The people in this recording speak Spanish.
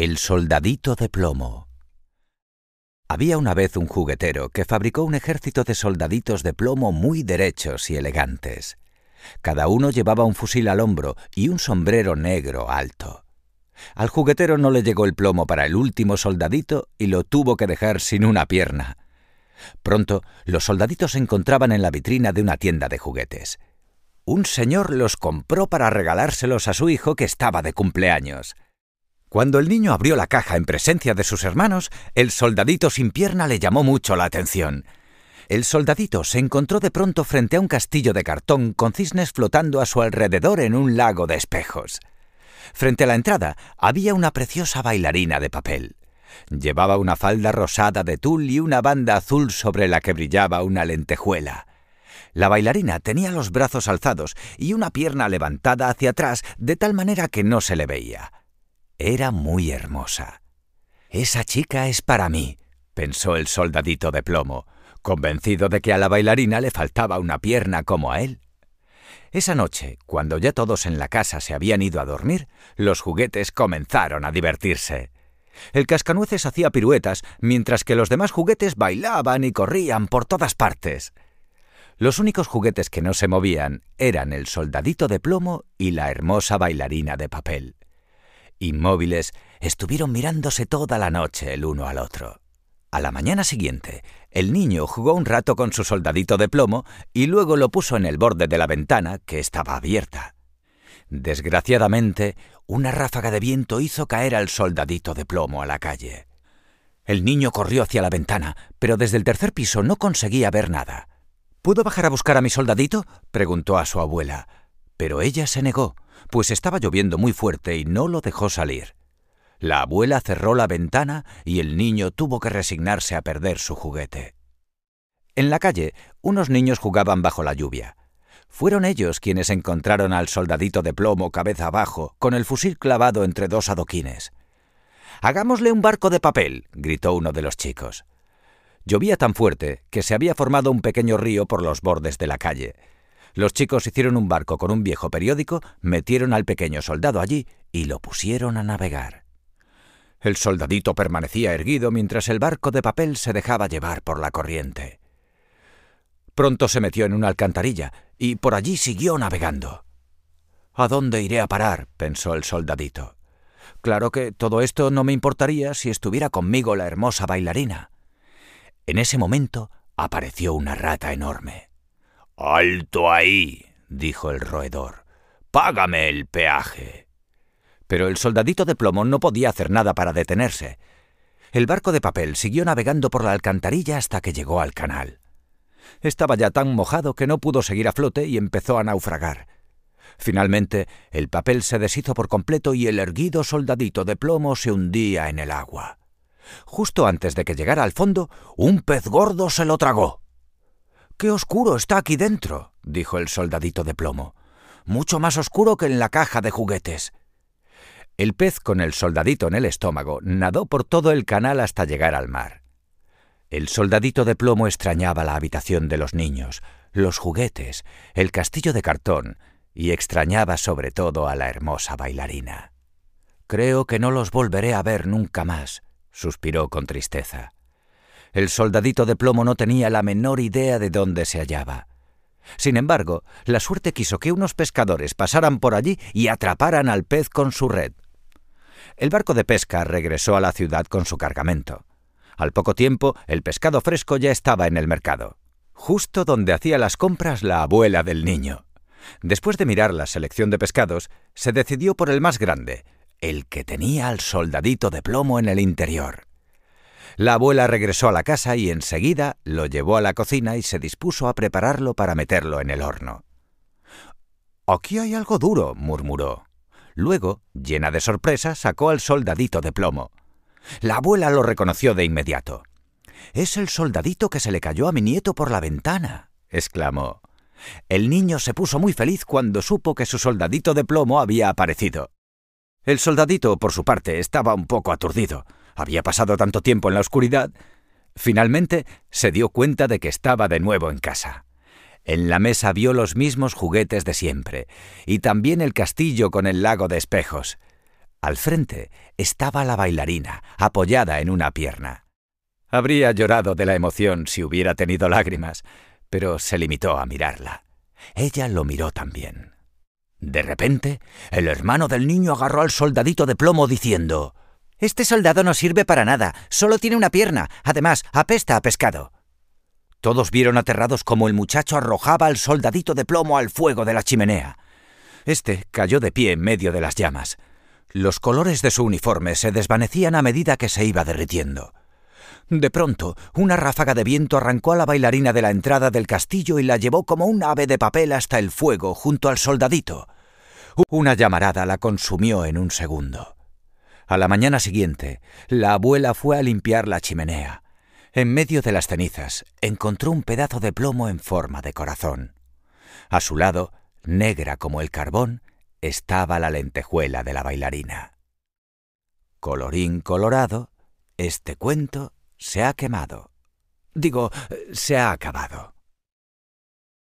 El soldadito de plomo. Había una vez un juguetero que fabricó un ejército de soldaditos de plomo muy derechos y elegantes. Cada uno llevaba un fusil al hombro y un sombrero negro alto. Al juguetero no le llegó el plomo para el último soldadito y lo tuvo que dejar sin una pierna. Pronto los soldaditos se encontraban en la vitrina de una tienda de juguetes. Un señor los compró para regalárselos a su hijo que estaba de cumpleaños. Cuando el niño abrió la caja en presencia de sus hermanos, el soldadito sin pierna le llamó mucho la atención. El soldadito se encontró de pronto frente a un castillo de cartón con cisnes flotando a su alrededor en un lago de espejos. Frente a la entrada había una preciosa bailarina de papel. Llevaba una falda rosada de tul y una banda azul sobre la que brillaba una lentejuela. La bailarina tenía los brazos alzados y una pierna levantada hacia atrás de tal manera que no se le veía. Era muy hermosa. Esa chica es para mí, pensó el soldadito de plomo, convencido de que a la bailarina le faltaba una pierna como a él. Esa noche, cuando ya todos en la casa se habían ido a dormir, los juguetes comenzaron a divertirse. El cascanueces hacía piruetas, mientras que los demás juguetes bailaban y corrían por todas partes. Los únicos juguetes que no se movían eran el soldadito de plomo y la hermosa bailarina de papel. Inmóviles, estuvieron mirándose toda la noche el uno al otro. A la mañana siguiente, el niño jugó un rato con su soldadito de plomo y luego lo puso en el borde de la ventana, que estaba abierta. Desgraciadamente, una ráfaga de viento hizo caer al soldadito de plomo a la calle. El niño corrió hacia la ventana, pero desde el tercer piso no conseguía ver nada. ¿Puedo bajar a buscar a mi soldadito? preguntó a su abuela. Pero ella se negó pues estaba lloviendo muy fuerte y no lo dejó salir. La abuela cerró la ventana y el niño tuvo que resignarse a perder su juguete. En la calle, unos niños jugaban bajo la lluvia. Fueron ellos quienes encontraron al soldadito de plomo cabeza abajo, con el fusil clavado entre dos adoquines. Hagámosle un barco de papel, gritó uno de los chicos. Llovía tan fuerte que se había formado un pequeño río por los bordes de la calle. Los chicos hicieron un barco con un viejo periódico, metieron al pequeño soldado allí y lo pusieron a navegar. El soldadito permanecía erguido mientras el barco de papel se dejaba llevar por la corriente. Pronto se metió en una alcantarilla y por allí siguió navegando. ¿A dónde iré a parar? pensó el soldadito. Claro que todo esto no me importaría si estuviera conmigo la hermosa bailarina. En ese momento apareció una rata enorme. Alto ahí, dijo el roedor. Págame el peaje. Pero el soldadito de plomo no podía hacer nada para detenerse. El barco de papel siguió navegando por la alcantarilla hasta que llegó al canal. Estaba ya tan mojado que no pudo seguir a flote y empezó a naufragar. Finalmente, el papel se deshizo por completo y el erguido soldadito de plomo se hundía en el agua. Justo antes de que llegara al fondo, un pez gordo se lo tragó. ¡Qué oscuro está aquí dentro! dijo el soldadito de plomo. Mucho más oscuro que en la caja de juguetes. El pez con el soldadito en el estómago nadó por todo el canal hasta llegar al mar. El soldadito de plomo extrañaba la habitación de los niños, los juguetes, el castillo de cartón, y extrañaba sobre todo a la hermosa bailarina. Creo que no los volveré a ver nunca más, suspiró con tristeza. El soldadito de plomo no tenía la menor idea de dónde se hallaba. Sin embargo, la suerte quiso que unos pescadores pasaran por allí y atraparan al pez con su red. El barco de pesca regresó a la ciudad con su cargamento. Al poco tiempo, el pescado fresco ya estaba en el mercado, justo donde hacía las compras la abuela del niño. Después de mirar la selección de pescados, se decidió por el más grande, el que tenía al soldadito de plomo en el interior. La abuela regresó a la casa y enseguida lo llevó a la cocina y se dispuso a prepararlo para meterlo en el horno. Aquí hay algo duro, murmuró. Luego, llena de sorpresa, sacó al soldadito de plomo. La abuela lo reconoció de inmediato. Es el soldadito que se le cayó a mi nieto por la ventana, exclamó. El niño se puso muy feliz cuando supo que su soldadito de plomo había aparecido. El soldadito, por su parte, estaba un poco aturdido. Había pasado tanto tiempo en la oscuridad. Finalmente se dio cuenta de que estaba de nuevo en casa. En la mesa vio los mismos juguetes de siempre, y también el castillo con el lago de espejos. Al frente estaba la bailarina, apoyada en una pierna. Habría llorado de la emoción si hubiera tenido lágrimas, pero se limitó a mirarla. Ella lo miró también. De repente, el hermano del niño agarró al soldadito de plomo diciendo Este soldado no sirve para nada, solo tiene una pierna, además apesta a pescado. Todos vieron aterrados cómo el muchacho arrojaba al soldadito de plomo al fuego de la chimenea. Este cayó de pie en medio de las llamas. Los colores de su uniforme se desvanecían a medida que se iba derritiendo. De pronto, una ráfaga de viento arrancó a la bailarina de la entrada del castillo y la llevó como un ave de papel hasta el fuego junto al soldadito. Una llamarada la consumió en un segundo. A la mañana siguiente, la abuela fue a limpiar la chimenea. En medio de las cenizas encontró un pedazo de plomo en forma de corazón. A su lado, negra como el carbón, estaba la lentejuela de la bailarina. Colorín colorado, este cuento se ha quemado. Digo, se ha acabado.